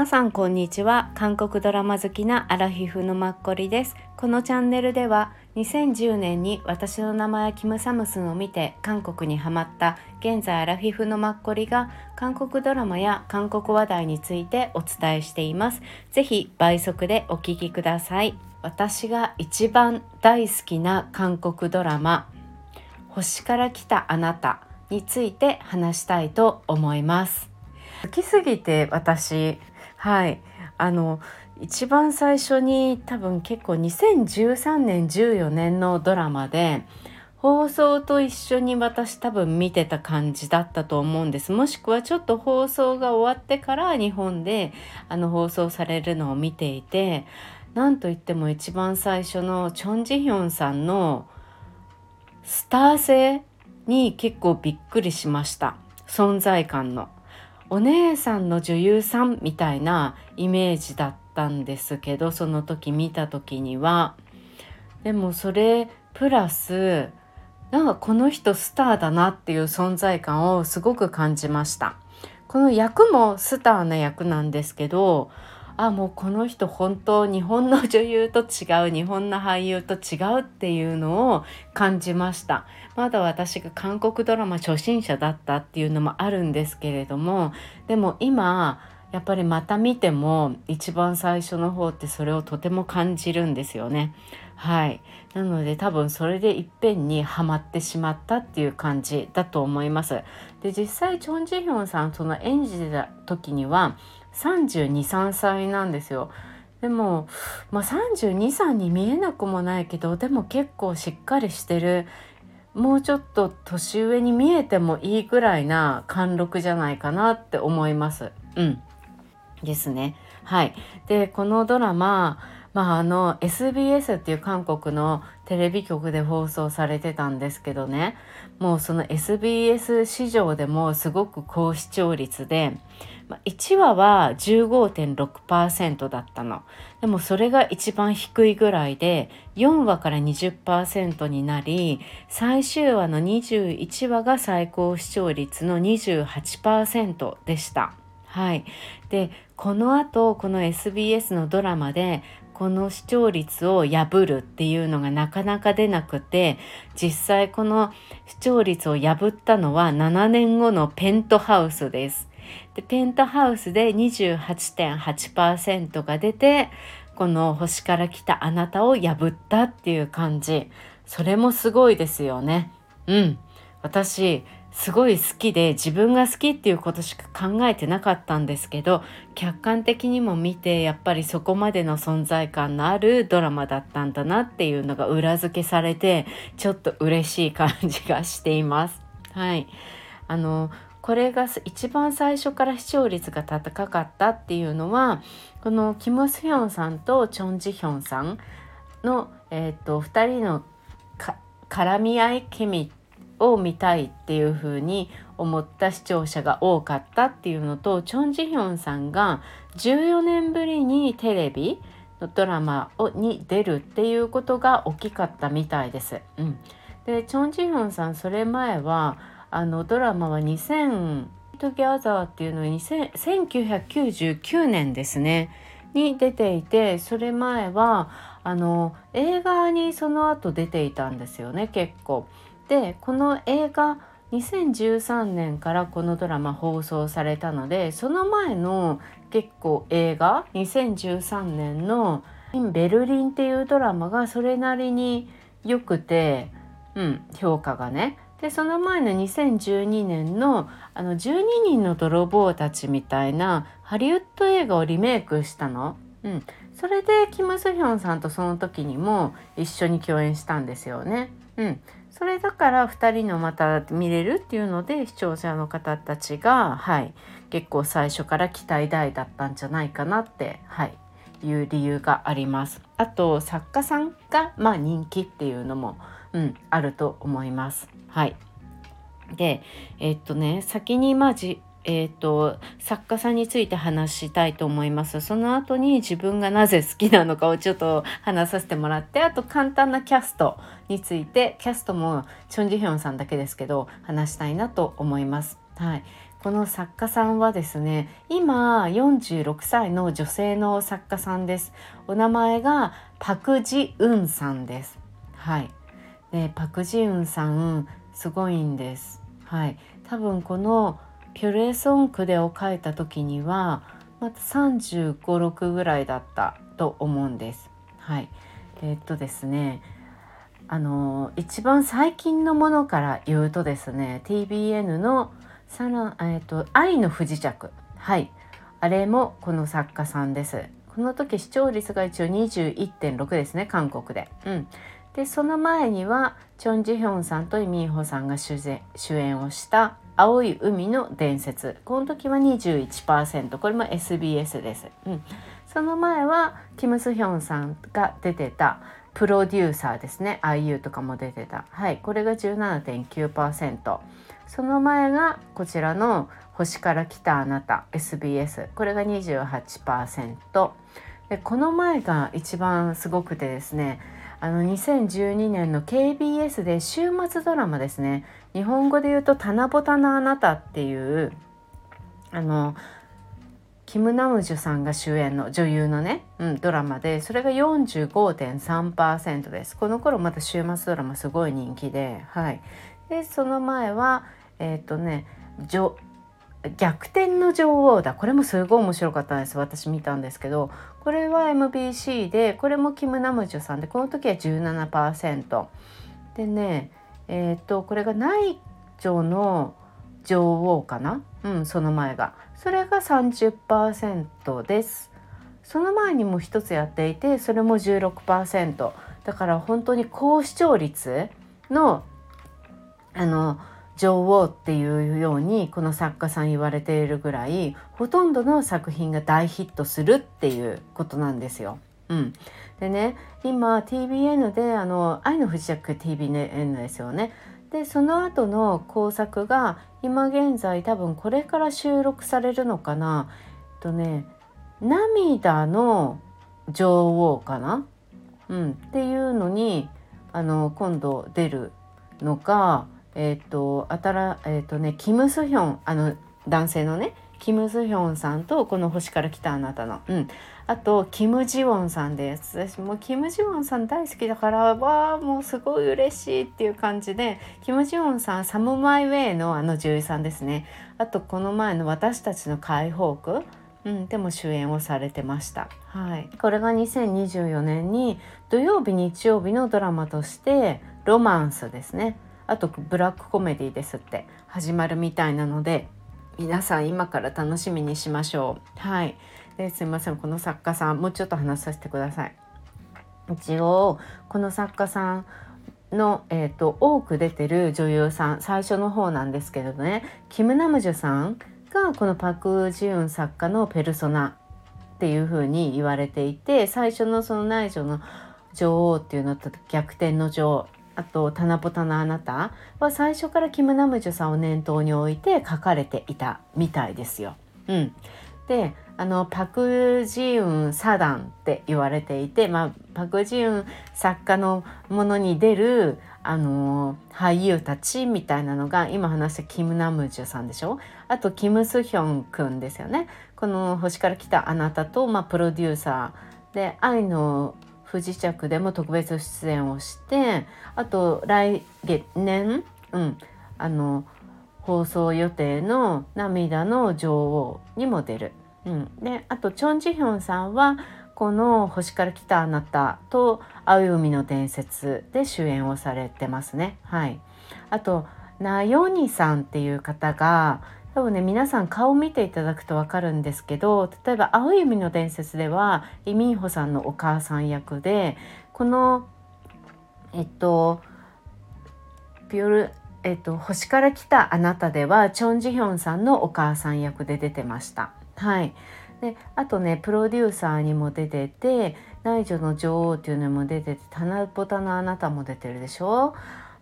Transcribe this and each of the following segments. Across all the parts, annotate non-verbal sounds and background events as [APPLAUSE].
皆さんこんにちは。韓国ドラマ好きなアラヒフのマッコリです。このチャンネルでは2010年に私の名前はキムサムスンを見て韓国にハマった現在アラフィフのマッコリが韓国ドラマや韓国話題についてお伝えしています。ぜひ倍速でお聞きください。私が一番大好きな韓国ドラマ星から来たあなたについて話したいと思います。好きすぎて私はい。あの一番最初に多分結構2013年14年のドラマで放送と一緒に私多分見てた感じだったと思うんです。もしくはちょっと放送が終わってから日本であの放送されるのを見ていてなんといっても一番最初のチョン・ジヒョンさんのスター性に結構びっくりしました。存在感の。お姉さんの女優さんみたいなイメージだったんですけどその時見た時には。でもそれプラスなんかこの人スターだなっていう存在感をすごく感じました。この役もスターな役なんですけどあもうこの人本当日本の女優と違う日本の俳優と違うっていうのを感じましたまだ私が韓国ドラマ初心者だったっていうのもあるんですけれどもでも今やっぱりまた見ても一番最初の方ってそれをとても感じるんですよね。はい。なので多分それでいっぺんにはまってしまったっていう感じだと思います。で実際チョン・ジヒョンさんその演じてた時には323歳なんですよ。でも、まあ、32歳に見えなくもないけどでも結構しっかりしてるもうちょっと年上に見えてもいいぐらいな貫禄じゃないかなって思います。うん。ですね。はい。で、このドラマ、まあ、あの SBS っていう韓国のテレビ局で放送されてたんですけどねもうその SBS 市場でもすごく高視聴率でま1話は15.6%だったのでもそれが一番低いぐらいで4話から20%になり最終話の21話が最高視聴率の28%でした。はい、でこのあとこの SBS のドラマでこの視聴率を破るっていうのがなかなか出なくて実際この視聴率を破ったのは7年後のペントハウスです。でペントハウスで28.8%が出てこの星から来たあなたを破ったっていう感じそれもすごいですよね。うん私すごい好きで自分が好きっていうことしか考えてなかったんですけど客観的にも見てやっぱりそこまでの存在感のあるドラマだったんだなっていうのが裏付けされてちょっと嬉しい感じがしています。はい、あのこれが一番最初から視聴率が高かったっていうのはこのキム・スヒョンさんとチョン・ジヒョンさんの、えーと、2人の絡み合いケミを見たいっていう風に思った視聴者が多かったっていうのとチョン・ジヒョンさんが14年ぶりにテレビのドラマをに出るっていうことが大きかったみたいです。うん、でチョン・ジヒョンさんそれ前はあのドラマは2000トギャザーっていうのは1999年ですねに出ていてそれ前はあの映画にその後出ていたんですよね結構。でこの映画2013年からこのドラマ放送されたのでその前の結構映画2013年の「ベルリン」っていうドラマがそれなりに良くて、うん、評価がね。でその前の2012年のあの12人の泥棒たちみたいなハリウッド映画をリメイクしたの。うん、それでキム・スヒョンさんとその時にも一緒に共演したんですよね。うん、それだから2人のまた見れるっていうので視聴者の方たちが、はい、結構最初から期待大だったんじゃないかなって、はい、いう理由があります。あと作家さんが、まあ、人気っていうのも、うん、あると思います。はい、でえ、っとね先にまあじえーと、作家さんについて話したいと思います。その後に自分がなぜ好きなのかをちょっと話させてもらってあと簡単なキャストについてキャストもチョン・ジヒョンさんだけですけど話したいなと思います。はい、この作家さんはですね今46歳の女性の作家さんです。お名前がパク・ジウンさんです。はい。でパク・ジウンさんすごいんです。はい。多分このピュレーソンクデを書いた時にはまた3 5 6ぐらいだったと思うんです。はい。えー、っとですねあの一番最近のものから言うとですね TBN のさら、えーと、愛の不時着。はい。あれもこの作家さんです。この時視聴率が一応21.6ですね韓国で。うん、でその前にはチョン・ジヒョンさんとイ・ミンホさんが主演をした「青い海の伝説」この時は21%これも SBS です。うん、その前はキム・スヒョンさんが出てたプロデューサーですね。IU とかも出てた。はい。これが17.9%。その前がこちらの「星から来たあなた」SBS これが28%でこの前が一番すごくてですねあの2012年の KBS で週末ドラマですね。日本語で言うと「棚ぼたのあなた」っていうあのキム・ナムジュさんが主演の女優のね、うん、ドラマでそれが45.3%です。この頃また週末ドラマすごい人気ではい。でその前はえっ、ー、とね逆転の女王だ。これもすごい面白かったんです。私見たんですけど。これは MBC でこれもキム・ナムジュさんでこの時は17%でねえっ、とこれが内女の女王かな？うんその前が。それが30%です。その前にも一つやっていてそれも16%だから本当に高視聴率のあの女王っていうようにこの作家さん言われているぐらいほとんどの作品が大ヒットするっていうことなんですよ。うん、でね今 TBN であの「愛の不時着 TBN」ですよね。でその後の工作が今現在多分これから収録されるのかな。とね「涙の女王」かな、うん、っていうのにあの今度出るのがえっ、とあたらえっ、とねキム・スヒョンあの男性のねキム・スヒョンさんとこの星から来たあなたの、うん、あとキム・ジウォンさんです。私もうキム・ジウォンさん大好きだからわあもうすごい嬉しいっていう感じでキム・ジウォンさんサム・マイ・ウェイのあの女優さんですね。あとこの前の私たちの解放区。うん、でも主演をされてました。はい、これが2024年に土曜日日曜日のドラマとしてロマンスですね。あとブラックコメディですって始まるみたいなので皆さん今から楽しみにしましょう。はい。ですいません。この作家さんもうちょっと話させてください。一応この作家さんの、えーと、多く出てる女優さん最初の方なんですけどねキム・ナムジュさんがこのパク・ジウン作家のペルソナっていう風に言われていて最初のその内助の女王っていうのと逆転の女王。あと「タナポタのあなた」は最初からキム・ナムジュさんを念頭に置いて書かれていたみたいですよ。うん、であのパク・ジウン・サダンって言われていて、まあ、パク・ジウン作家のものに出るあの俳優たちみたいなのが今話したキム・ナムジュさんでしょ？あとキム・スヒョンくんですよね。この「星から来たあなたと」まあ、プロデューサーで「愛の不時着でも特別出演をしてあと来月年、うん、あの放送予定の「涙の女王」にも出る。うん、であとチョン・ジヒョンさんはこの「星から来たあなた」と「青い海の伝説」で主演をされてますね。はい、あとナヨニさんっていう方が多分ね皆さん顔を見ていただくと分かるんですけど例えば「青い海の伝説」ではイ・ミンホさんのお母さん役でこのえっとピュールえっと、星から来たあなたではチョン・ジヒョンさんのお母さん役で出てました。はい、であとねプロデューサーにも出てて内助の女王っていうのも出ててタナポタのあなたも出てるでしょ？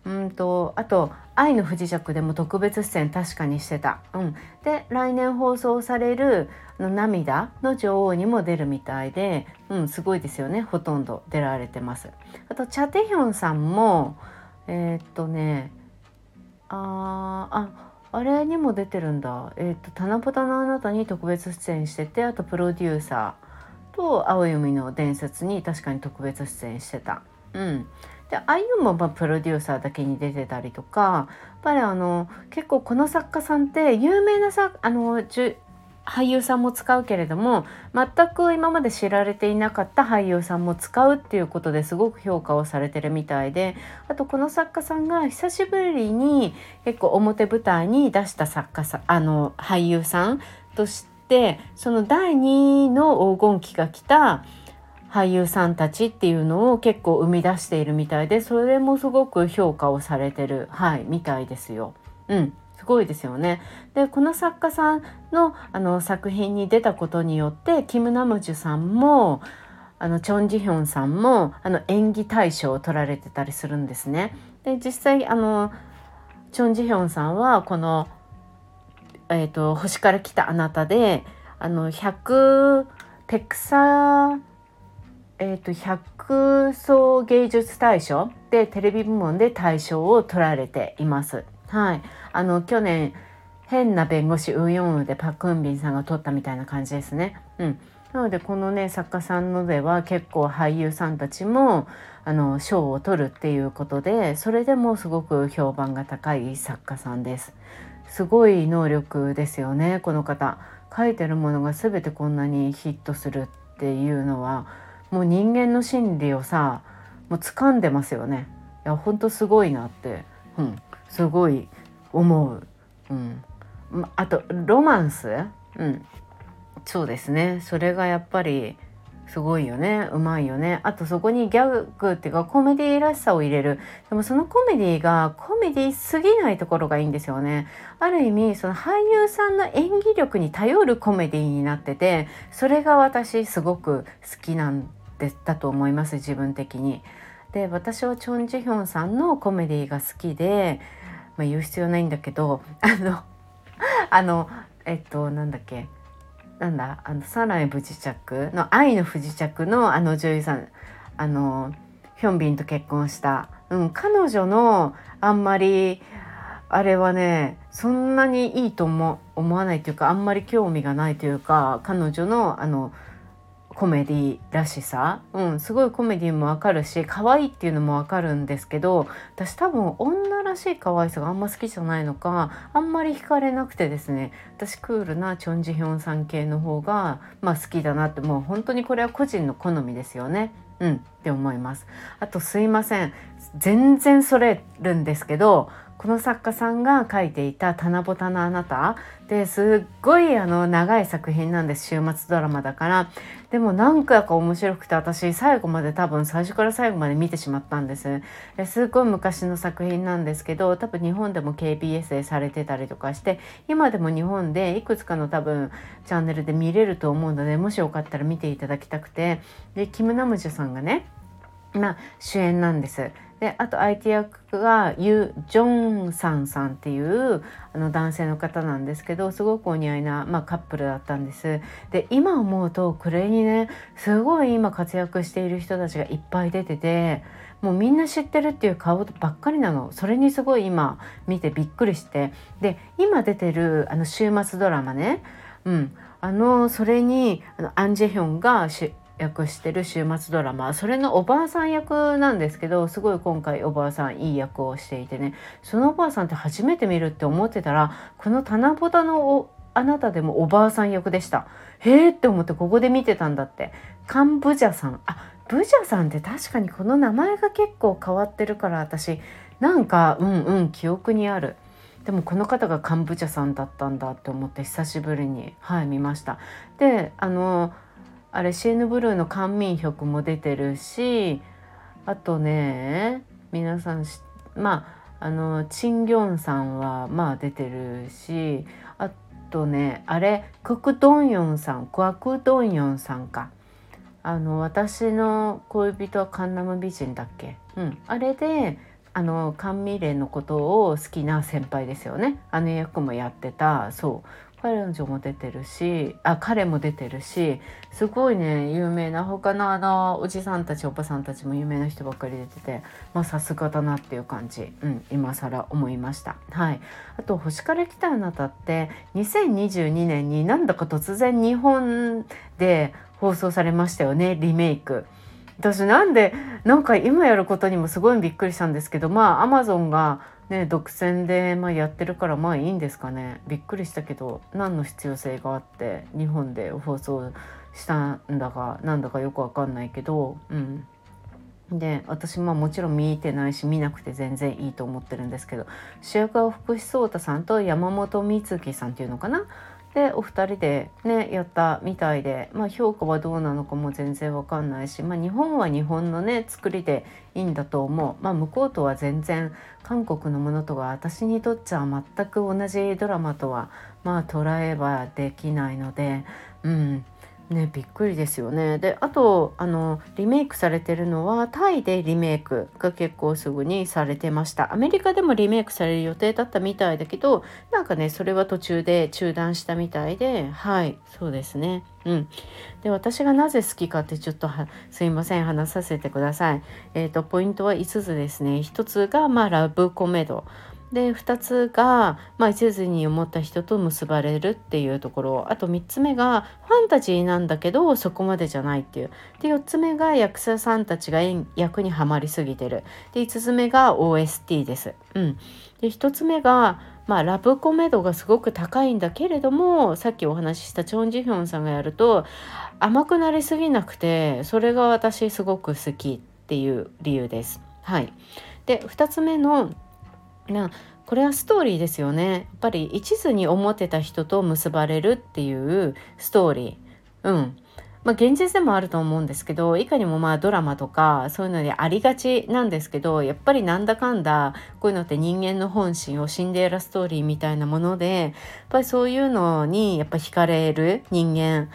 うんとあと「愛の不時着」でも特別出演確かにしてた。うん、で来年放送される「の涙の女王」にも出るみたいで、うん、すごいですよねほとんど出られてます。あとチャ・テヒョンさんもえー、っとねあああれにも出てるんだえっ、ー、と「七夕のあなた」に特別出演しててあとプロデューサーと「青い海の伝説」に確かに特別出演してた。うんでああいうのもまプロデューサーだけに出てたりとかやっぱりあの結構この作家さんって有名なさあの俳優さんも使うけれども全く今まで知られていなかった俳優さんも使うっていうことですごく評価をされてるみたいであとこの作家さんが久しぶりに結構表舞台に出した作家さんあの俳優さんとしてその第2の黄金期が来た俳優さんたちっていうのを結構生み出しているみたいでそれもすごく評価をされてるはいみたいですよ。うんすごいですよね。でこの作家さんのあの作品に出たことによってキム・ナムジュさんもあのチョン・ジヒョンさんもあの演技大賞を取られてたりするんですね。で実際あのチョン・ジヒョンさんはこの「えーと、星から来たあなたで」あの100ペクサーえーと、100層芸術大賞でテレビ部門で大賞を取られています。はい、あの去年変な弁護士ウヨンウでパクンビンさんが撮ったみたいな感じですね。うん、なのでこのね作家さんのでは結構俳優さんたちもあの賞を取るっていうことでそれでもすごく評判が高い作家さんです。すごい能力ですよねこの方。書いてるものが全てこんなにヒットするっていうのはもう人間の心理をさもう掴んでますよね。いや本当すごいなって、うん、すごい思う。うん、あとロマンス、うん、そうですね。それがやっぱりすごいよね。うまいよね。あとそこにギャグっていうかコメディらしさを入れる。でもそのコメディがコメディすぎないところがいいんですよね。ある意味その俳優さんの演技力に頼るコメディになっててそれが私すごく好きなんでだと思います自分的に。で私はチョン・ジヒョンさんのコメディが好きで、まあ、言う必要ないんだけどあの [LAUGHS] あのえっとなんだっけなんだあのサライ不時着の愛の不時着のあの女優さんあのヒョンビンと結婚した、うん、彼女のあんまりあれはねそんなにいいと思思わないというかあんまり興味がないというか彼女のあのコメディらしさ、うん、すごいコメディもわかるし可愛いっていうのもわかるんですけど私多分女らしい可愛さがあんま好きじゃないのかあんまり惹かれなくてですね私クールなチョン・ジヒョンさん系の方が、まあ、好きだなってもう本当にこれは個人の好みですよね。うんって思います。あとすいません全然それるんですけどこの作家さんが書いていた「七夕のあなた」ですっごいあの長い作品なんです。週末ドラマだから。でも何回か面白くて私最後まで多分最初から最後まで見てしまったんです。すっごい昔の作品なんですけど多分日本でも KBS でされてたりとかして今でも日本でいくつかの多分チャンネルで見れると思うのでもしよかったら見ていただきたくて。でキム・ナムジュさんがねまあ、主演なんです。であと相手役がユ・ジョンサンさんっていうあの男性の方なんですけどすごくお似合いな、まあ、カップルだったんです。で今思うとこれにねすごい今活躍している人たちがいっぱい出ててもうみんな知ってるっていう顔ばっかりなのそれにすごい今見てびっくりしてで今出てるあの週末ドラマね、うん、あのそれにあのアン・ジェヒョンが役してる週末ドラマそれのおばあさん役なんですけどすごい今回おばあさんいい役をしていてねそのおばあさんって初めて見るって思ってたらこの七夕のあなたでもおばあさん役でした。へえって思ってここで見てたんだって。カンブジャさん。あブジャさんって確かにこの名前が結構変わってるから私なんかうんうん記憶にある。でもこの方がカンブジャさんだったんだって思って久しぶりにはい見ました。であのあれシーヌブルーの官民曲も出てるしあとね皆さんまああのチンギョンさんはまあ出てるしあとねあれククドンヨンさんクワクドンヨンさんか。あの私の恋人はカンナム美人だっけ、うん、あれであの甘味連のことを好きな先輩ですよね。あの役もやってた。そう。彼女も出てるしあ彼も出てるしすごいね有名な他のあのおじさんたちおばさんたちも有名な人ばっかり出ててまあさすがだなっていう感じ、うん、今更思いました。はい、あと「星から来たあなた」って2022年になんだか突然日本で放送されましたよねリメイク。私なんでなんか今やることにもすごいびっくりしたんですけどまあアマゾンがね独占で、まあ、やってるからまあいいんですかね。びっくりしたけど何の必要性があって日本で放送したんだかなんだかよくわかんないけどうん。で私ももちろん見てないし見なくて全然いいと思ってるんですけど主役は福士蒼太さんと山本美月さんっていうのかな？でお二人でねやったみたいで、まあ、評価はどうなのかも全然わかんないし、まあ、日本は日本のね作りでいいんだと思う、まあ、向こうとは全然韓国のものとは私にとっちゃ全く同じドラマとはまあ捉えはできないのでうん。ねびっくりですよね。であとあのリメイクされてるのはタイでリメイクが結構すぐにされてました。アメリカでもリメイクされる予定だったみたいだけどなんかねそれは途中で中断したみたいではいそうですね。うん。で私がなぜ好きかってちょっとすいません話させてください。えっ、ー、とポイントは5つですね。1つがまあラブコメド。で2つが、まあ、一途に思った人と結ばれるっていうところ。あと3つ目がファンタジーなんだけどそこまでじゃないっていう。で4つ目が役者さんたちが役にはまりすぎてる。で5つ目が OST です。うん、で1つ目がまあ、ラブコメ度がすごく高いんだけれどもさっきお話ししたチョン・ジヒョンさんがやると甘くなりすぎなくてそれが私すごく好きっていう理由です。はい、で2つ目のなこれはストーリーですよね。やっぱり一途に思ってた人と結ばれるっていうストーリー。うん。まあ、現実でもあると思うんですけどいかにもまあドラマとかそういうのでありがちなんですけどやっぱりなんだかんだこういうのって人間の本心をシンデレラストーリーみたいなものでやっぱりそういうのにやっぱ惹かれる人間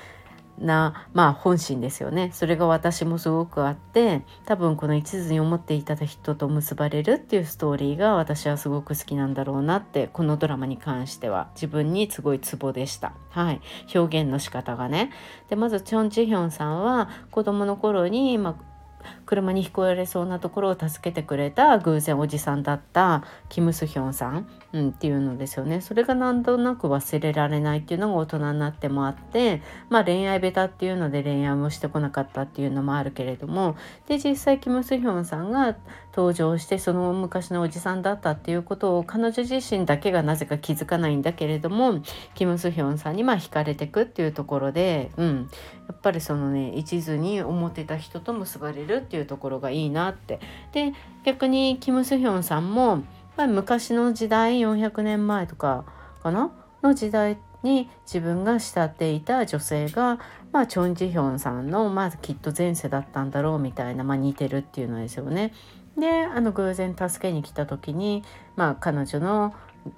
な、まあ、本心ですよね。それが私もすごくあって多分この一途に思っていた人と結ばれるっていうストーリーが私はすごく好きなんだろうなってこのドラマに関しては。自分にすごいツボでした。はい、表現の仕方がね。でまずチョン・ジヒョンさんは子供の頃に、まあ車にひこられそうなところを助けてくれた偶然おじさんだったキム・スヒョンさん、うん、っていうのですよね。それが何となく忘れられないっていうのが大人になってもあってまあ恋愛ベタっていうので恋愛もしてこなかったっていうのもあるけれどもで実際キム・スヒョンさんが登場してその昔のおじさんだったっていうことを彼女自身だけがなぜか気づかないんだけれどもキム・スヒョンさんにまあ惹かれてくっていうところで、うん、やっぱりそのね一途に思ってた人と結ばれるるっていうところがいいなってで逆にキム・スヒョンさんも、まあ、昔の時代400年前とかかな？の時代に自分が慕っていた女性が、まあ、チョン・ジヒョンさんの、まあ、きっと前世だったんだろうみたいな、まあ、似てるっていうのですよね。であの偶然助けに来た時に、まあ、彼女の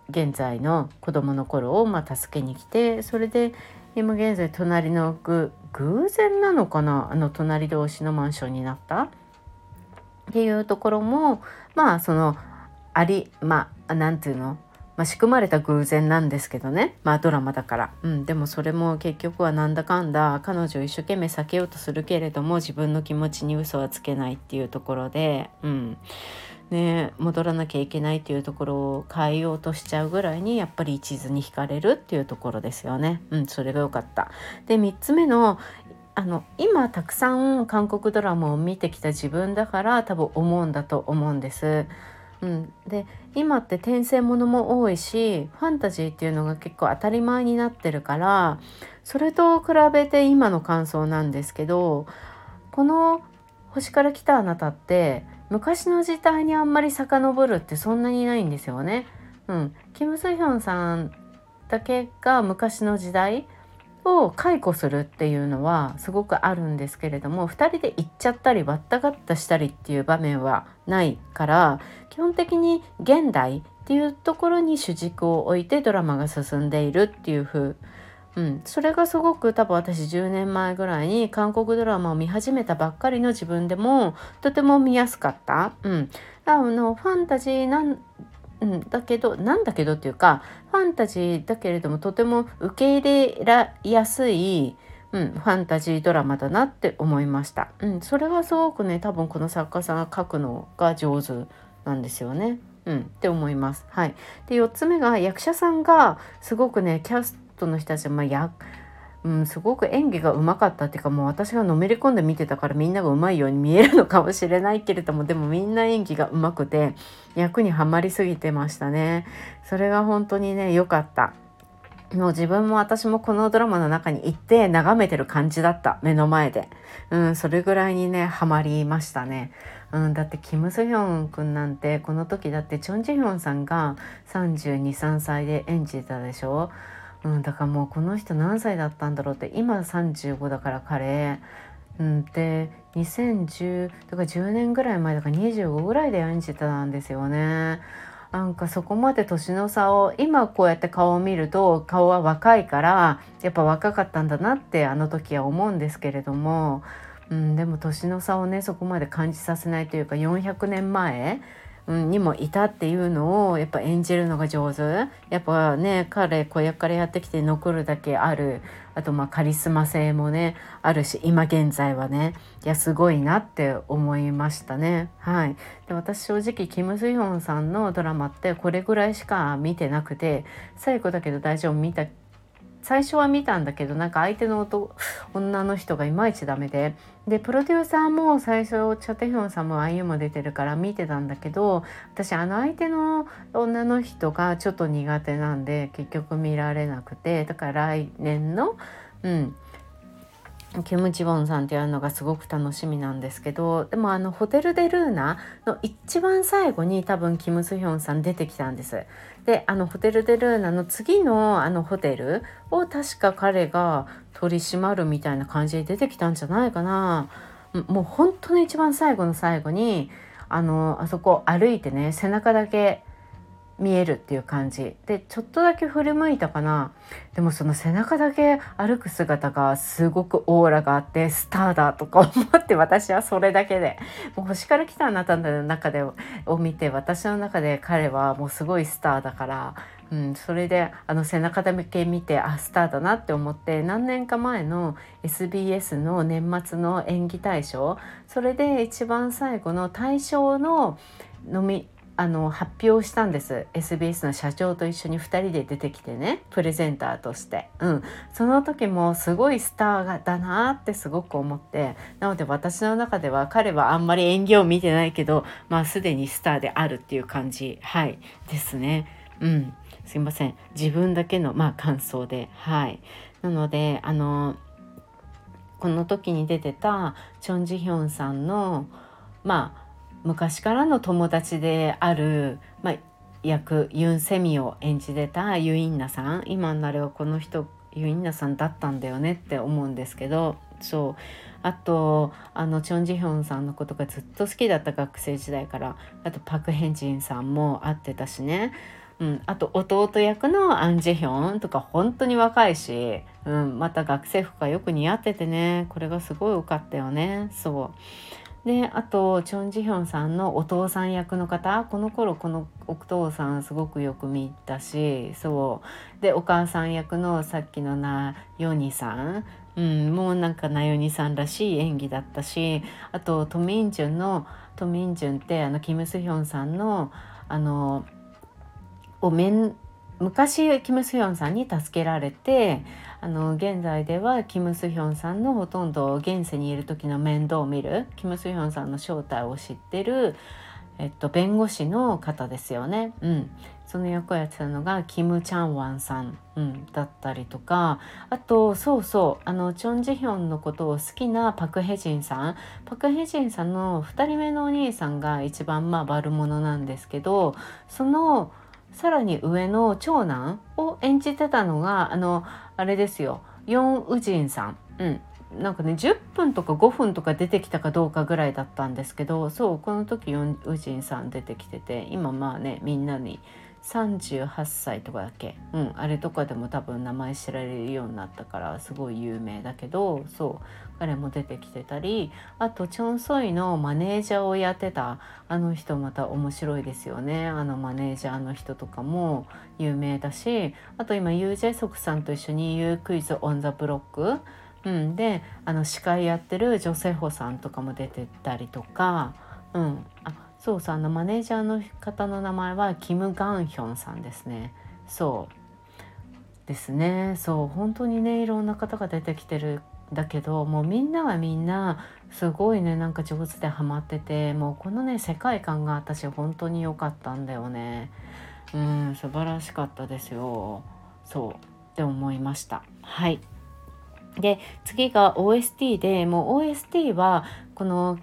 現在の子供の頃を、まあ、助けに来てそれで今現在隣の偶然なのかな？あの隣同士のマンションになった？っていうところもまあそのありまあ何て言うの？まあ、仕組まれた偶然なんですけどね。まあドラマだから、うん、でもそれも結局はなんだかんだ彼女を一生懸命避けようとするけれども自分の気持ちに嘘はつけないっていうところで、うん。ね、戻らなきゃいけないっていうところを変えようとしちゃうぐらいにやっぱり一途に惹かれるっていうところですよね。うん、それが良かった。で3つ目のあの今たくさん韓国ドラマを見てきた自分だから多分思うんだと思うんです。うん、で今って転生ものも多いしファンタジーっていうのが結構当たり前になってるからそれと比べて今の感想なんですけどこの「星から来たあなた」って昔の時代にあんまり遡るってそんなにないんですよね。うん、キム・スヒョンさんだけが昔の時代を解雇するっていうのはすごくあるんですけれども2人で行っちゃったり割ったかったしたりっていう場面はないから基本的に現代っていうところに主軸を置いてドラマが進んでいるっていう風うん、それがすごく多分私10年前ぐらいに韓国ドラマを見始めたばっかりの自分でもとても見やすかった。うん、あのファンタジーなん、だけどなんだけどっていうかファンタジーだけれどもとても受け入れらやすい、うん、ファンタジードラマだなって思いました、うん、それはすごくね多分この作家さんが書くのが上手なんですよね。うん、って思います。はい、で4つ目が役者さんがすごくねキャストの人たち、まあ、やうん、すごく演技がうまかったっていうかもう私がのめり込んで見てたからみんながうまいように見えるのかもしれないけれどもでもみんな演技がうまくて役にはまりすぎてましたね。それが本当にね良かった。もう自分も私もこのドラマの中に行って眺めてる感じだった目の前で、うん、それぐらいにねハマりましたね、うん、だってキム・ソヒョン君なんてこの時だってチョン・ジヒョンさんが323歳で演じたでしょ？うん、だからもうこの人何歳だったんだろうって今35だから彼、うん、で2010とか10年ぐらい前だから25ぐらいで演じてたんですよね。なんかそこまで年の差を今こうやって顔を見ると顔は若いからやっぱ若かったんだなってあの時は思うんですけれども、うん、でも年の差をねそこまで感じさせないというか400年前うんにもいたっていうのをやっぱ演じるのが上手。やっぱね彼子役からやってきて残るだけある。あとまあカリスマ性もねあるし今現在はね。いやすごいなって思いましたね。はい。で私正直キム・スヒョンさんのドラマってこれぐらいしか見てなくて最後だけど大丈夫見た最初は見たんだけどなんか相手の女の人がいまいちダメででプロデューサーも最初チャテヒョンさんもああいうも出てるから見てたんだけど私あの相手の女の人がちょっと苦手なんで結局見られなくてだから来年のうんキム・ジボンさんっていうのがすごく楽しみなんですけどでもあのホテル・デ・ルーナの一番最後に多分キム・スヒョンさん出てきたんです。であのホテル・デ・ルーナの次のあのホテルを確か彼が取り締まるみたいな感じで出てきたんじゃないかな。もう本当に一番最後の最後にあのあそこ歩いてね背中だけ見えるっていう感じ。でちょっとだけ振り向いたかな。でもその背中だけ歩く姿がすごくオーラがあってスターだとか思って私はそれだけで。もう星から来たあなたの中でを見て私の中で彼はもうすごいスターだから、うん、それであの背中だけ見てあスターだなって思って何年か前の SBS の年末の演技大賞。それで一番最後の大賞の飲みあの発表したんです。SBS の社長と一緒に2人で出てきてね。プレゼンターとして、うん、その時もすごいスターだなってすごく思って。なので私の中では彼はあんまり演技を見てないけどまあすでにスターであるっていう感じ。はい。ですね。うん。すいません。自分だけのまあ感想で。はい。なのであのこの時に出てたチョン・ジヒョンさんのまあ昔からの友達である、まあ、役ユン・セミを演じてたユインナさん。今なれはこの人ユインナさんだったんだよねって思うんですけど。そう。あとあのチョン・ジヒョンさんのことがずっと好きだった学生時代からあとパク・ヘンジンさんも会ってたしね、うん、あと弟役のアン・ジェヒョンとか本当に若いし、うん、また学生服がよく似合っててね。これがすごい良かったよね。そう。であとチョン・ジヒョンさんのお父さん役の方この頃このお父さんすごくよく見たしそう。でお母さん役のさっきのなヨニさん、うん、もうなんかなよにさんらしい演技だったしあとトミンジュンのトミンジュンってあのキム・スヒョンさんのあのお面昔キム・スヒョンさんに助けられてあの現在ではキム・スヒョンさんのほとんど現世にいる時の面倒を見るキム・スヒョンさんの正体を知ってる、えっと、弁護士の方ですよね。うん、その役をやってたのがキム・チャンワンさん、うん、だったりとか。あとそうそう。あのチョン・ジヒョンのことを好きなパク・ヘジンさん。パク・ヘジンさんの2人目のお兄さんが一番まあ悪者なんですけどそのさらに上の長男を演じてたのがあのあれですよヨン・ウジンさん。うんなんかね10分とか5分とか出てきたかどうかぐらいだったんですけどそうこの時ヨン・ウジンさん出てきてて今まあねみんなに38歳とかだっけ？うんあれとかでも多分名前知られるようになったからすごい有名だけどそう彼も出てきてたりあとチョン・ソンイのマネージャーをやってたあの人また面白いですよね。あのマネージャーの人とかも有名だしあと今ユー・ジェソクさんと一緒に「 You Quiz on the Block」うん、であの司会やってるチョ・セホさんとかも出てたりとか、うん、あそうそうあのマネージャーの方の名前はキム・ガンヒョンさんですね。そうですね。そう本当にねいろんな方が出てきてるんだけどもうみんなはみんなすごいねなんか上手でハマっててもうこのね世界観が私本当に良かったんだよね。うん素晴らしかったですよ。そうって思いました。はい。で次が OST でもう OST はこの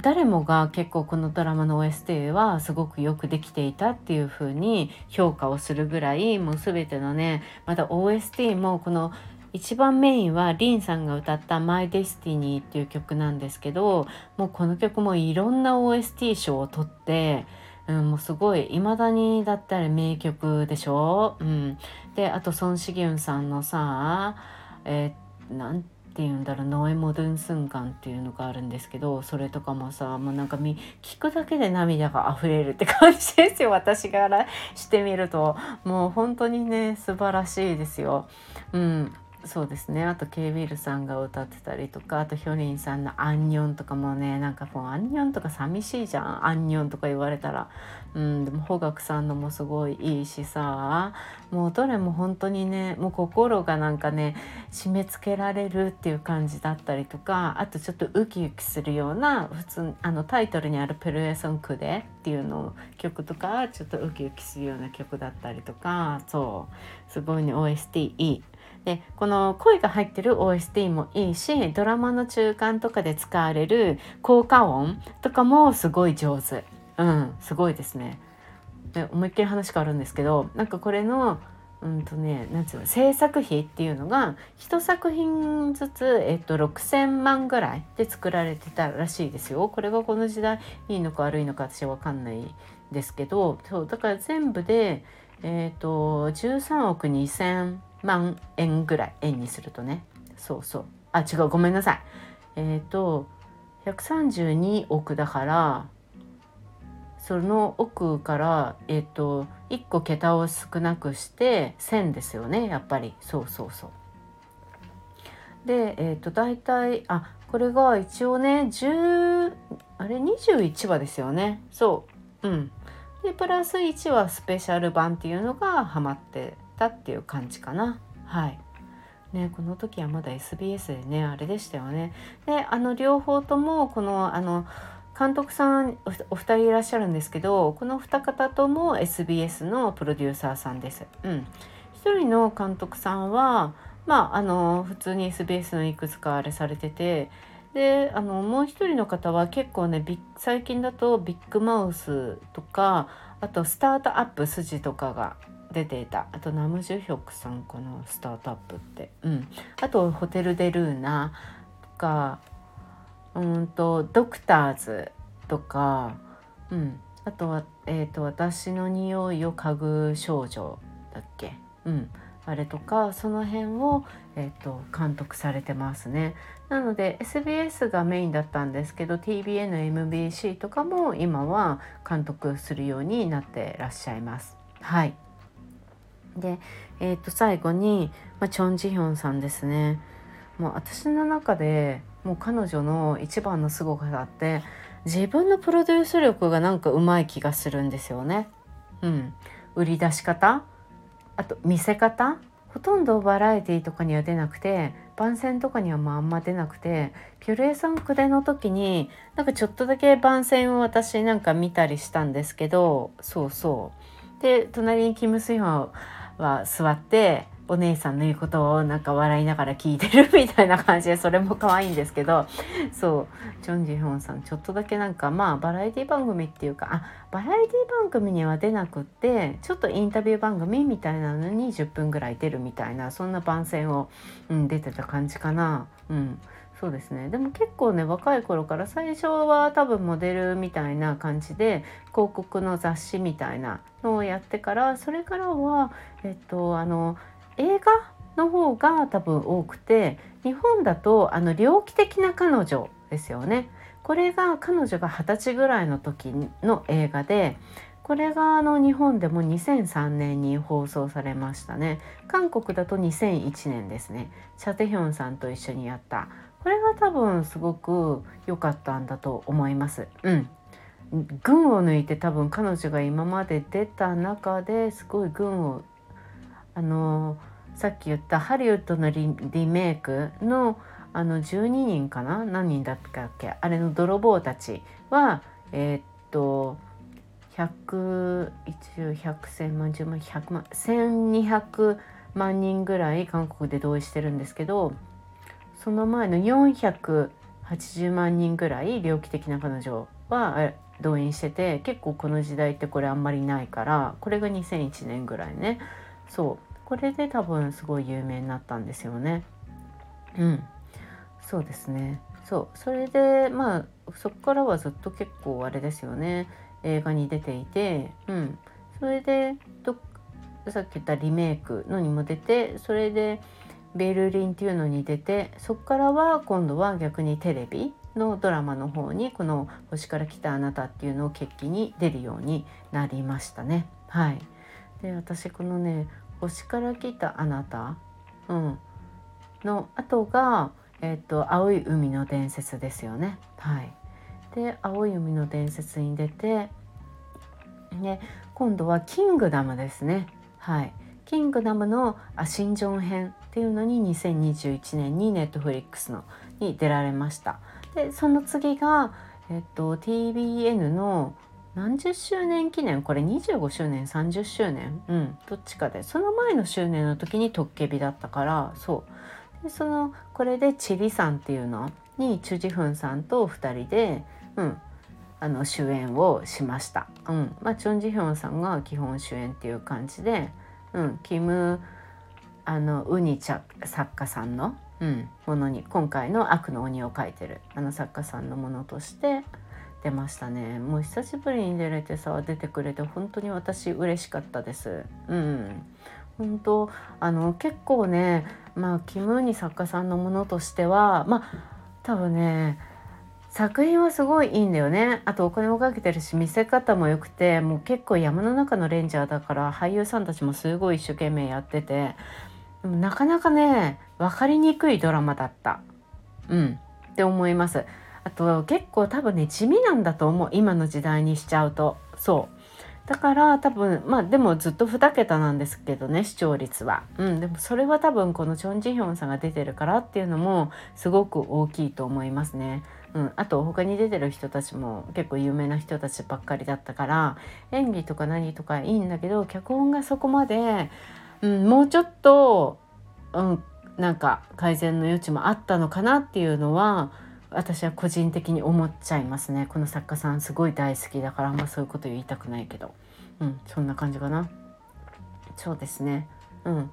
誰もが結構このドラマの OST はすごくよくできていたっていう風に評価をするぐらいもう全てのねまた OST もこの一番メインはリンさんが歌った「My Destiny」っていう曲なんですけどもうこの曲もいろんな OST 賞を取って、うん、もうすごい未だにだったら名曲でしょ、うん、であとソン・シギュンさんのさえー、なんていうんだろうノエモドゥンスンガンっていうのがあるんですけどそれとかもさもうなんか聞くだけで涙が溢れるって感じですよ私からしてみると。もう本当にね素晴らしいですよ。うん。そうですね。あとケイウィルさんが歌ってたりとかあとヒョリンさんの「アンニョン」とかもねなんかもう「アンニョン」とか寂しいじゃん「アンニョン」とか言われたら。うんでも邦楽さんのもすごいいいしさ。もうどれも本当にねもう心がなんかね締め付けられるっていう感じだったりとかあとちょっとウキウキするような普通あのタイトルにある「ペルエソンクデ」っていうの曲とかちょっとウキウキするような曲だったりとかそう。すごいね OST いい。でこの声が入ってる OST もいいしドラマの中間とかで使われる効果音とかもすごい上手。うんすごいですね。で思いっきり話変わるんですけどなんかこれのうんとね、なんつうの制作費っていうのが1作品ずつ、えっと、6,000万ぐらいで作られてたらしいですよ。これがこの時代いいのか悪いのか私は分かんないですけどそうだから全部で、えっと13億2,000万円ぐらい円にするとね。そうそう。あ違うごめんなさい。えっ、ー、と132億だからその奥からえっ、と1個桁を少なくして1000ですよねやっぱり。そうそうそう。でえっ、と大体あこれが一応ね10あれ21話ですよね。そう。うん。でプラス1話スペシャル版っていうのがハマってたっていう感じかな。はい。ね、この時はまだ SBS でねあれでしたよね。であの両方ともこのあの監督さんお二人いらっしゃるんですけどこの二方とも SBS のプロデューサーさんです。うん、一人の監督さんはまああの普通に SBS のいくつかあれされててであのもう一人の方は結構ね最近だとビッグマウスとかあとスタートアップ筋とかが出ていた。あとナムジュヒョクさんこのスタートアップって。うん。あとホテル・デ・ルーナとかうんとドクターズとかうん。あとはえ、ー、と私の匂いを嗅ぐ少女だっけ？うん。あれとかその辺を、えーと、監督されてますね。なので SBS がメインだったんですけど TBNMBC とかも今は監督するようになってらっしゃいます。はい。で、えー、と最後に、まあ、チョン・ジヒョンさんですね。もう私の中でもう彼女の一番のすごさって自分のプロデュース力がなんかうまい気がするんですよね。うん、売り出し方あと見せ方ほとんどバラエティーとかには出なくて番宣とかにはまああんま出なくてピュレーソンクデの時になんかちょっとだけ番宣を私なんか見たりしたんですけどそうそうで隣にキム・スヒョンは座ってお姉さんの言うことをなんか笑いながら聞いてるみたいな感じでそれも可愛いんですけどそう。チョン・ジヒョンさんちょっとだけなんかまあバラエティ番組っていうかあバラエティ番組には出なくってちょっとインタビュー番組みたいなのに10分ぐらい出るみたいなそんな番宣を、うん、出てた感じかな。うん。そうですね。でも結構ね若い頃から最初は多分モデルみたいな感じで広告の雑誌みたいなのをやってからそれからはえっとあの映画の方が多分多くて日本だとあの猟奇的な彼女ですよね。これが彼女が二十歳ぐらいの時の映画でこれがあの日本でも2003年に放送されましたね。韓国だと2001年ですね。チャテヒョンさんと一緒にやった。これが多分すごく良かったんだと思います。うん。群を抜いて多分彼女が今まで出た中ですごい群をあのさっき言ったハリウッドのリメイクのあの12人かな？何人だったっけ？あれの泥棒たちはえー、っと100一応100千万10万100万1200万人ぐらい韓国で同意してるんですけどその前の480万人ぐらい猟奇的な彼女は動員してて結構この時代ってこれあんまりないからこれが2001年ぐらいね。そう。これで多分すごい有名になったんですよね。うん。そうですね。そう。それでまあそこからはずっと結構あれですよね。映画に出ていて、うん、それでさっき言ったリメイクのにも出てそれでベルリンっていうのに出てそこからは今度は逆にテレビのドラマの方にこの「星から来たあなた」っていうのを決起に出るようになりましたね。はい、で私このね「星から来たあなた」うん、の後が、えーと「青い海の伝説」ですよね。はい、で「青い海の伝説」に出てで今度は「キングダム」ですね。はい、キングダムのあ新ジョン編っていうのに2021年にネットフリックスのに出られました。でその次が、えっと、TBN の何十周年記念？これ25周年？30周年？うん。どっちかで。その前の周年の時にトッケビだったからそう。でそのこれでチリさんっていうの？にチュジフンさんと2人で、うん、あの主演をしました。うん。まあ、チョン・ジヒョンさんが基本主演っていう感じで、うん、キムあのウニチャ作家さんの、うん、ものに今回の「悪の鬼」を描いてるあの作家さんのものとして出ましたね。もう久しぶりに出れてさ出てくれて本当に私嬉しかったです。うん本当あの結構ねまあキム・ウニ作家さんのものとしてはまあ多分ね作品はすごいいいんだよね。あとお金もかけてるし見せ方も良くてもう結構山の中のレンジャーだから俳優さんたちもすごい一生懸命やっててなかなかね分かりにくいドラマだった。うん。って思います。あと結構多分ね地味なんだと思う今の時代にしちゃうとそうだから多分まあでもずっと2桁なんですけどね視聴率は。うん、でもそれは多分このチョン・ジヒョンさんが出てるからっていうのもすごく大きいと思いますね。うん、あと他に出てる人たちも結構有名な人たちばっかりだったから演技とか何とかいいんだけど脚本がそこまで、うん、もうちょっと、うん、なんか改善の余地もあったのかなっていうのは私は個人的に思っちゃいますね。この作家さんすごい大好きだからあんまそういうこと言いたくないけど。うんそんな感じかな。そうですね。うん。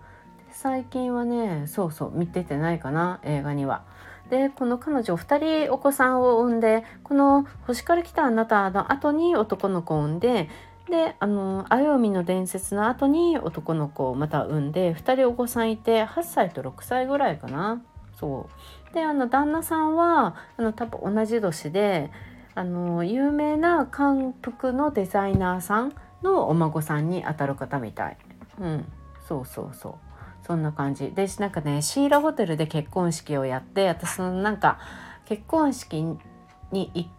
最近はねそうそう見ててないかな映画には。でこの彼女2人お子さんを産んでこの「星から来たあなた」の後に男の子を産んでであの「あよみの伝説」の後に男の子をまた産んで2人お子さんいて8歳と6歳ぐらいかな。そう。であの旦那さんはあの多分同じ年であの有名な韓服のデザイナーさんのお孫さんにあたる方みたい。うん、そうそうそう。そんな感じ。でなんかねシーラホテルで結婚式をやって私のなんか結婚式に行っ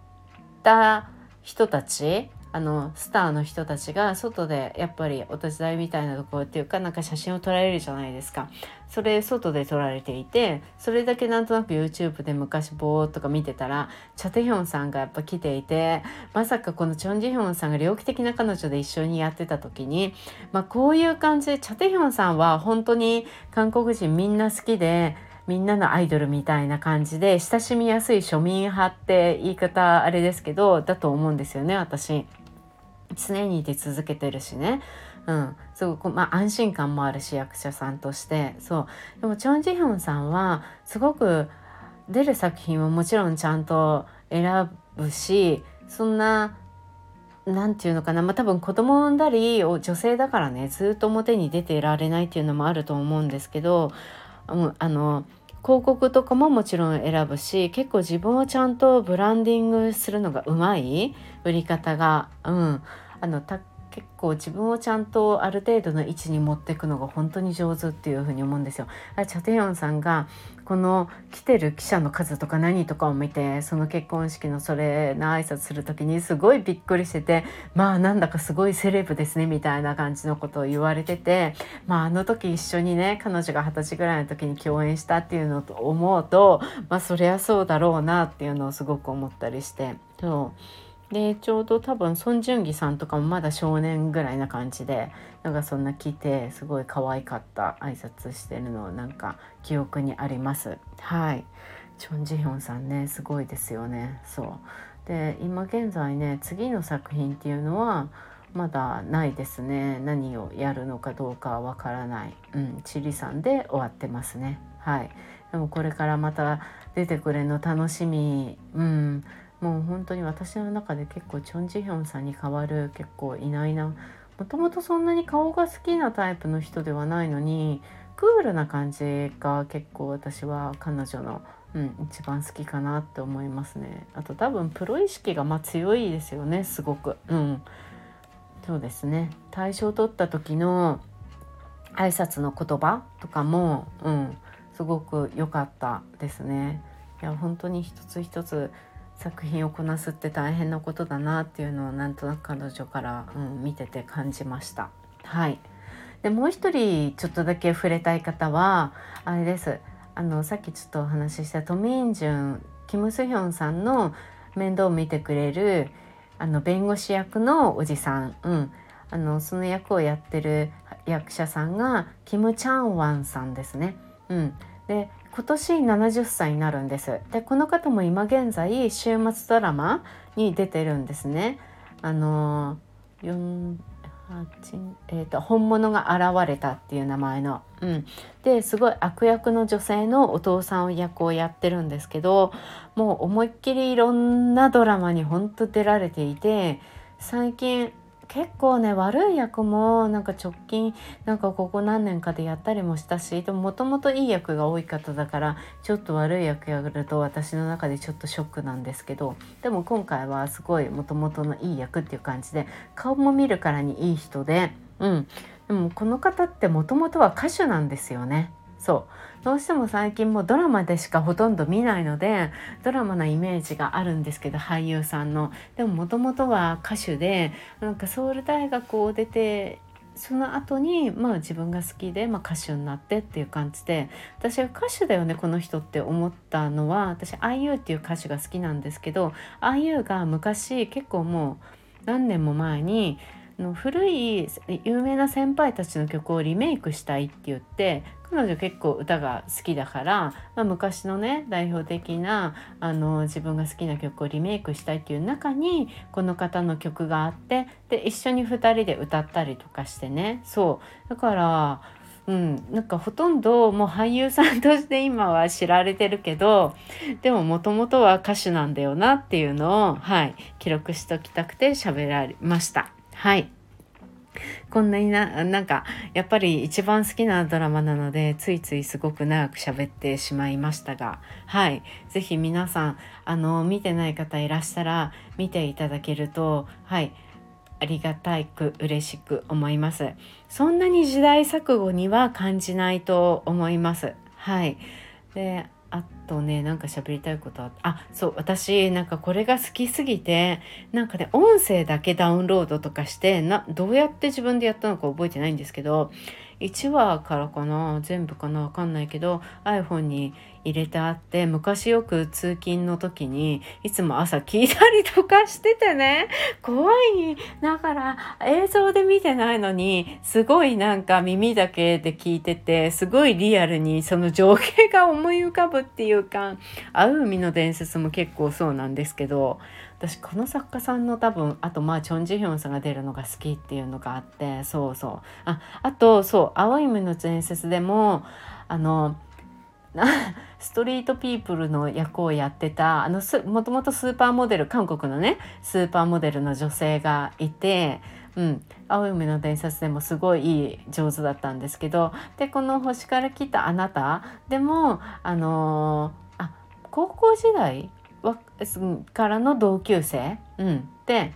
た人たちあのスターの人たちが外でやっぱりお手伝いみたいなところっていうかなんか写真を撮られるじゃないですかそれ外で撮られていてそれだけなんとなく YouTube で昔ボーっとか見てたらチャテヒョンさんがやっぱ来ていてまさかこのチョン・ジヒョンさんが猟奇的な彼女で一緒にやってた時に、まあ、こういう感じでチャテヒョンさんは本当に韓国人みんな好きでみんなのアイドルみたいな感じで親しみやすい庶民派って言い方あれですけどだと思うんですよね私。常に出続けてるしね。うん、すごく、まあ、安心感もあるし役者さんとして。そう。でもチョン・ジヒョンさんはすごく出る作品はもちろんちゃんと選ぶしそんな何て言うのかな。まあ多分子供を産んだり女性だからね。ずっと表に出ていられないっていうのもあると思うんですけど、うん、あの広告とかももちろん選ぶし結構自分をちゃんとブランディングするのがうまい売り方が、うん、あの結構自分をちゃんとある程度の位置に持っていくのが本当に上手っていうふうに思うんですよ。チャテヨンさんがこの来てる記者の数とか何とかを見てその結婚式のそれの挨拶する時にすごいびっくりしててまあなんだかすごいセレブですねみたいな感じのことを言われててまああの時一緒にね彼女が二十歳ぐらいの時に共演したっていうのと思うとまあそりゃそうだろうなっていうのをすごく思ったりしてそう。でちょうど多分孫淳義さんとかもまだ少年ぐらいな感じでなんかそんな来てすごい可愛かった挨拶してるのをなんか記憶にあります。はい。チョン・ジヒョンさんねすごいですよね。そう。で今現在ね次の作品っていうのはまだないですね。何をやるのかどうかはわからない。うん。チリさんで終わってますね。はい。でもこれからまた出てくれるの楽しみ。うん。もう本当に私の中で結構チョン・ジヒョンさんに代わる結構いないな。もともとそんなに顔が好きなタイプの人ではないのにクールな感じが結構私は彼女の、うん、一番好きかなって思いますね。あと多分プロ意識がまあ強いですよねすごく。うん。そうですね。大賞取った時の挨拶の言葉とかもうんすごく良かったですね。いや本当に一つ一つ作品をこなすって大変なことだなっていうのをなんとなく彼女から、うん、見てて感じました。はい。でもう一人ちょっとだけ触れたい方はあれです。あのさっきちょっとお話ししたトミンジュンキム・スヒョンさんの面倒を見てくれるあの弁護士役のおじさん、うん、あのその役をやってる役者さんがキム・チャンワンさんですね。うん、で今年70歳になるんです。でこの方も今現在週末ドラマに出てるんですね。あの4えーと、本物が現れたっていう名前の、うん、ですごい悪役の女性のお父さん役をやってるんですけどもう思いっきりいろんなドラマにほんと出られていて最近結構ね悪い役もなんか直近なんかここ何年かでやったりもしたしでももともといい役が多い方だからちょっと悪い役やると私の中でちょっとショックなんですけどでも今回はすごいもともとのいい役っていう感じで顔も見るからにいい人でうんでもこの方ってもともとは歌手なんですよね。そう。どうしても最近もドラマでしかほとんど見ないのでドラマなイメージがあるんですけど俳優さんの。でももともとは歌手でなんかソウル大学を出てその後にまあ自分が好きで、まあ、歌手になってっていう感じで私は歌手だよねこの人って思ったのは私 IU っていう歌手が好きなんですけど IU が昔結構もう何年も前にの古い有名な先輩たちの曲をリメイクしたいって言って彼女結構歌が好きだから、まあ、昔のね代表的なあの自分が好きな曲をリメイクしたいっていう中にこの方の曲があってで一緒に2人で歌ったりとかしてねそうだからうん、なんかほとんどもう俳優さんとして今は知られてるけどでももともとは歌手なんだよなっていうのを、はい、記録しときたくて喋られました。はいこんなにな、なんか、やっぱり一番好きなドラマなので、ついついすごく長く喋ってしまいましたが、はい。ぜひ皆さん、あの、見てない方いらしたら、見ていただけると、はい。ありがたいく嬉しく思います。そんなに時代錯誤には感じないと思います。はい。で、あとねなんか喋りたいことああそう私なんかこれが好きすぎてなんかね音声だけダウンロードとかしてなどうやって自分でやったのか覚えてないんですけど1話からかな？全部かな？わかんないけど iPhone に入れてあって昔よく通勤の時にいつも朝聞いたりとかしててね。怖い。だから映像で見てないのにすごいなんか耳だけで聞いててすごいリアルにその情景が思い浮かぶっていうか「あう海の伝説」も結構そうなんですけど私この作家さんの多分あとまあチョン・ジヒョンさんが出るのが好きっていうのがあってそうそうああとそう「青い海の伝説」でもあの [LAUGHS] ストリートピープルの役をやってたあのもともとスーパーモデル韓国のねスーパーモデルの女性がいて。うん、青い海の伝説でもすごいいい上手だったんですけどでこの「星から来たあなた」でもあのー、あ高校時代からの同級生、うん、で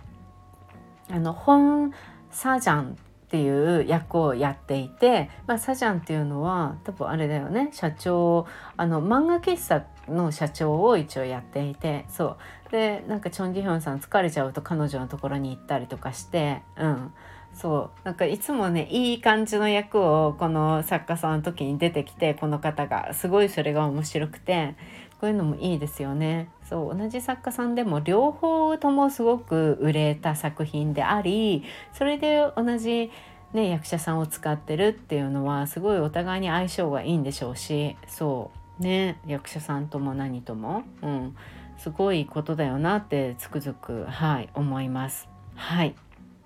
あの本サジャンっていう役をやっていて、まあ、サジャンっていうのは多分あれだよね。社長あの漫画喫茶の社長を一応やっていてそう。でなんかチョン・ギヒョンさん疲れちゃうと彼女のところに行ったりとかしてうん。そう。なんかいつもねいい感じの役をこの作家さんの時に出てきてこの方が。すごいそれが面白くてこういうのもいいですよね。そう同じ作家さんでも両方ともすごく売れた作品でありそれで同じ、ね、役者さんを使ってるっていうのはすごいお互いに相性がいいんでしょうしそうね役者さんとも何とも、うん、すごいことだよなってつくづくはい思います。はい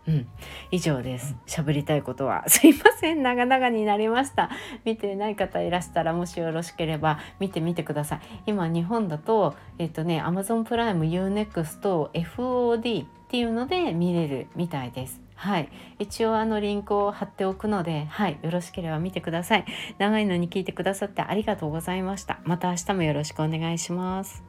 うん、以上です。喋りたいことは。[LAUGHS] すいません。長々になりました。見てない方いらしたら、もしよろしければ見てみてください。今、日本だと、えっ、とね、Amazon プライム UNEXT FOD っていうので見れるみたいです。はい。一応あのリンクを貼っておくので、はい。よろしければ見てください。長いのに聞いてくださってありがとうございました。また明日もよろしくお願いします。